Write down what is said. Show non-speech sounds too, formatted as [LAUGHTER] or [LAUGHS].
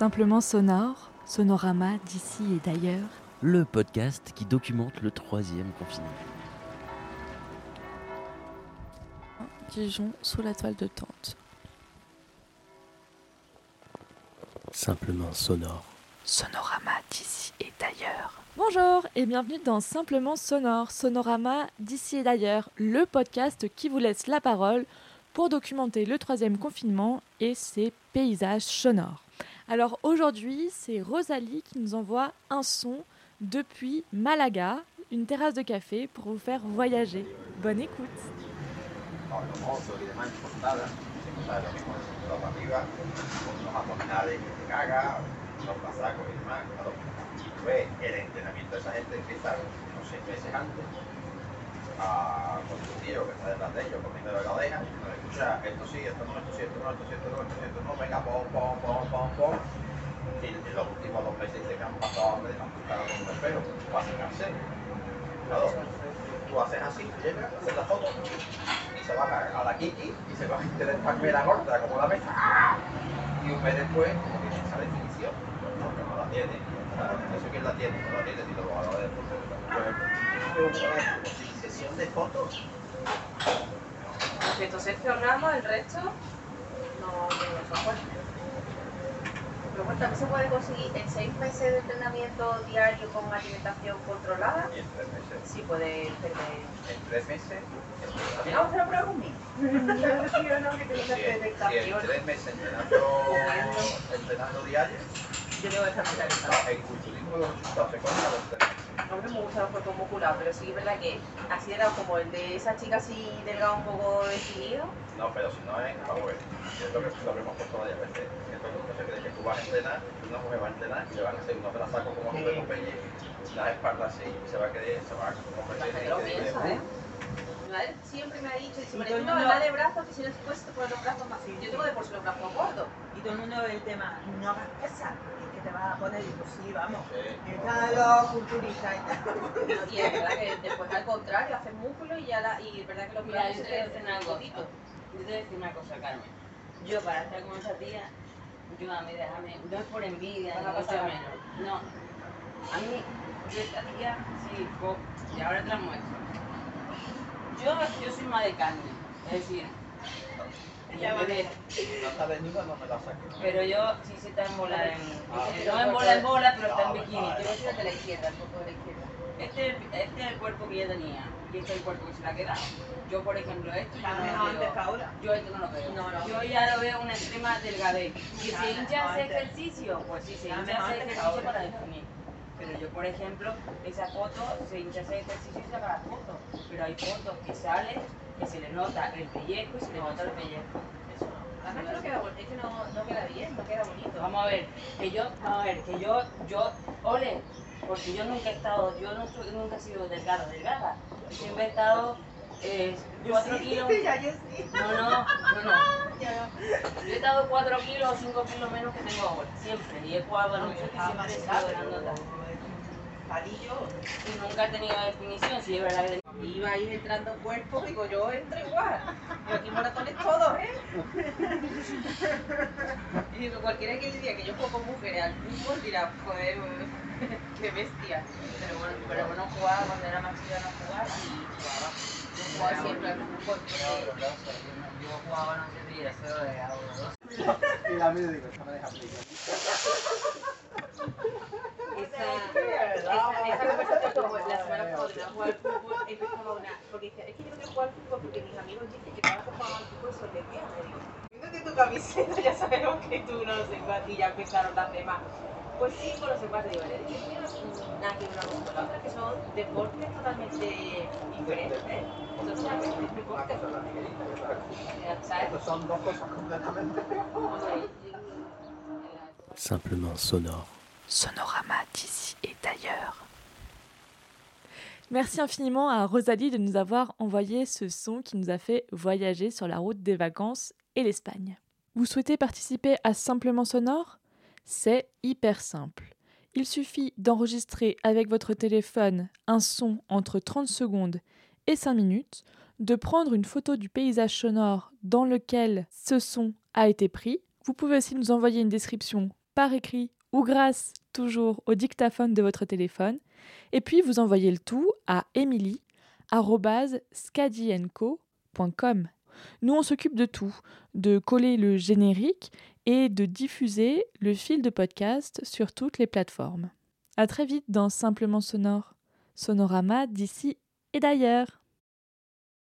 Simplement sonore, sonorama d'ici et d'ailleurs. Le podcast qui documente le troisième confinement. Dijon sous la toile de tente. Simplement sonore. Sonorama d'ici et d'ailleurs. Bonjour et bienvenue dans Simplement Sonore, Sonorama d'ici et d'ailleurs, le podcast qui vous laisse la parole pour documenter le troisième confinement et ses paysages sonores. Alors aujourd'hui, c'est Rosalie qui nous envoie un son depuis Malaga, une terrasse de café pour vous faire voyager. Bonne écoute. Y en los últimos dos meses que han pasado hambre, han buscado con un espero, para. Claro, tú haces así, llegas, haces la foto y se van a, la Kiki y se van a gorda como la mesa. Y un mes después, esa definición, porque no la tiene. Eso que la tiene, no la tiene, si lo va a dar después. Sesión de fotos. Excepto Sergio Ramos, el resto no tiene software. Pero también se puede conseguir en seis meses de entrenamiento diario con alimentación controlada. Y en tres meses. Sí puede perder. En tres meses. ¿Vamos a hacer la prueba conmigo? Yo no, que tengo que hacer en, si en tres meses entrenando, entrenando diario, Yo tengo que estar mentalizada. el culturismo los resultados se contan a los tres meses. A mí me gusta el cuerpo muscular, pero sí es verdad que así delgado como el de esa chica así delgado un poco definido. No, pero si no es, vamos a ver, es lo que, lo hemos puesto varias veces. Esto es que que tú vas a entrenar, una mujer va a entrenar y le van a hacer unos brazos como de Popeye, las espaldas así, y se va a querer, se va a lo piensa, ¿eh? Mi madre siempre me ha dicho, dice, Y "Vale, todo tú no mundo- hablas de brazos, que si no te puedes poner los brazos más. Yo tengo de por sí los brazos gordos. Y todo el mundo ve el tema, no hagas pesas, es que te vas a poner, y pues sí, vamos. Sí. Están los culturistas [LAUGHS] y tal. Y es verdad que después al contrario, haces músculo y ya la, y es verdad que los brazos yo se te voy a te decir hacen una cosa. gorditos. Yo te voy a decir una cosa, Carmen. Yo para estar con esa tía, yo a mí déjame, no es por envidia, pasar. menos. No. A mí, yo esta tía, sí, y ahora te la muestro. Yo, yo soy más de carne, es decir, de- está me pero yo sí sé estar en bola, en, Ah, no en bola en bola, pero está en bikini. voy a decir desde la izquierda, el foto de la izquierda. Este, es- este es el cuerpo que ella tenía y este es el cuerpo que se le ha quedado. Yo, por ejemplo, esto yo Está no mejor lo veo. Yo esto no lo veo. No, no. Yo ya lo veo una extrema delgadez. ¿Que se hincha hace ejercicio? Pues sí, se hincha hace ejercicio para definir. Pero yo, por ejemplo, esa foto se hincha hace ejercicio y saca la foto. Pero hay fotos que sale que se le nota el pellejo y se le nota el pellejo. Eso no. Además no queda, es que no, no queda bien, no queda bonito. Vamos a ver, que yo, vamos a ver, que yo, yo, ole, porque yo nunca he estado, yo no nunca he sido delgada, delgada. Siempre he estado eh, cuatro kilos. [LAUGHS] Ya yo sí. No, no, no, no. [LAUGHS] Yo he estado 4 kilos o 5 kilos menos que tengo ahora, siempre. Y he jugado siempre he estado grandota. Palillo. Y nunca he tenido definición, sí, es verdad que Iba a ir entrando cuerpo, digo, yo entro igual. [LAUGHS] Y aquí moratones todos, ¿eh? y digo, cualquiera que diga que yo juego con mujeres al fútbol dirá, joder, qué bestia. Pero bueno, pero bueno, jugaba cuando era más chica, no jugaba y Yo jugaba jugaba baloncesto y era de agua. Y la digo, esta me deja. Esa, esa, conversación como la semana pasada de jugar al fútbol, empezaba una. Porque dice, es que yo no quiero jugar al fútbol porque mis amigos dicen que cada vez que juegan al fútbol son lesbianas. Y digo, tu camiseta, ya sabemos que tú no sé y ya empezaron las demás. Pues sí, con los empate, digo, es que nada que una cosa con la otra, que son deportes totalmente diferentes. Entonces, ya, es deporte. ¿Sabes? Estos son dos cosas completamente Hombre, Simplement sonore. Sonorama d'ici et d'ailleurs. Merci infiniment à Rosalie de nous avoir envoyé ce son qui nous a fait voyager sur la route des vacances et l'Espagne. Vous souhaitez participer à Simplement Sonore? C'est hyper simple. Il suffit d'enregistrer avec votre téléphone un son entre 30 secondes et 5 minutes, de prendre une photo du paysage sonore dans lequel ce son a été pris. Vous pouvez aussi nous envoyer une description par écrit ou grâce toujours au dictaphone de votre téléphone. Et puis vous envoyez le tout à emily.scadienco.com. Nous, on s'occupe de tout, de coller le générique et de diffuser le fil de podcast sur toutes les plateformes. À très vite dans Simplement Sonore, Sonorama d'ici et d'ailleurs.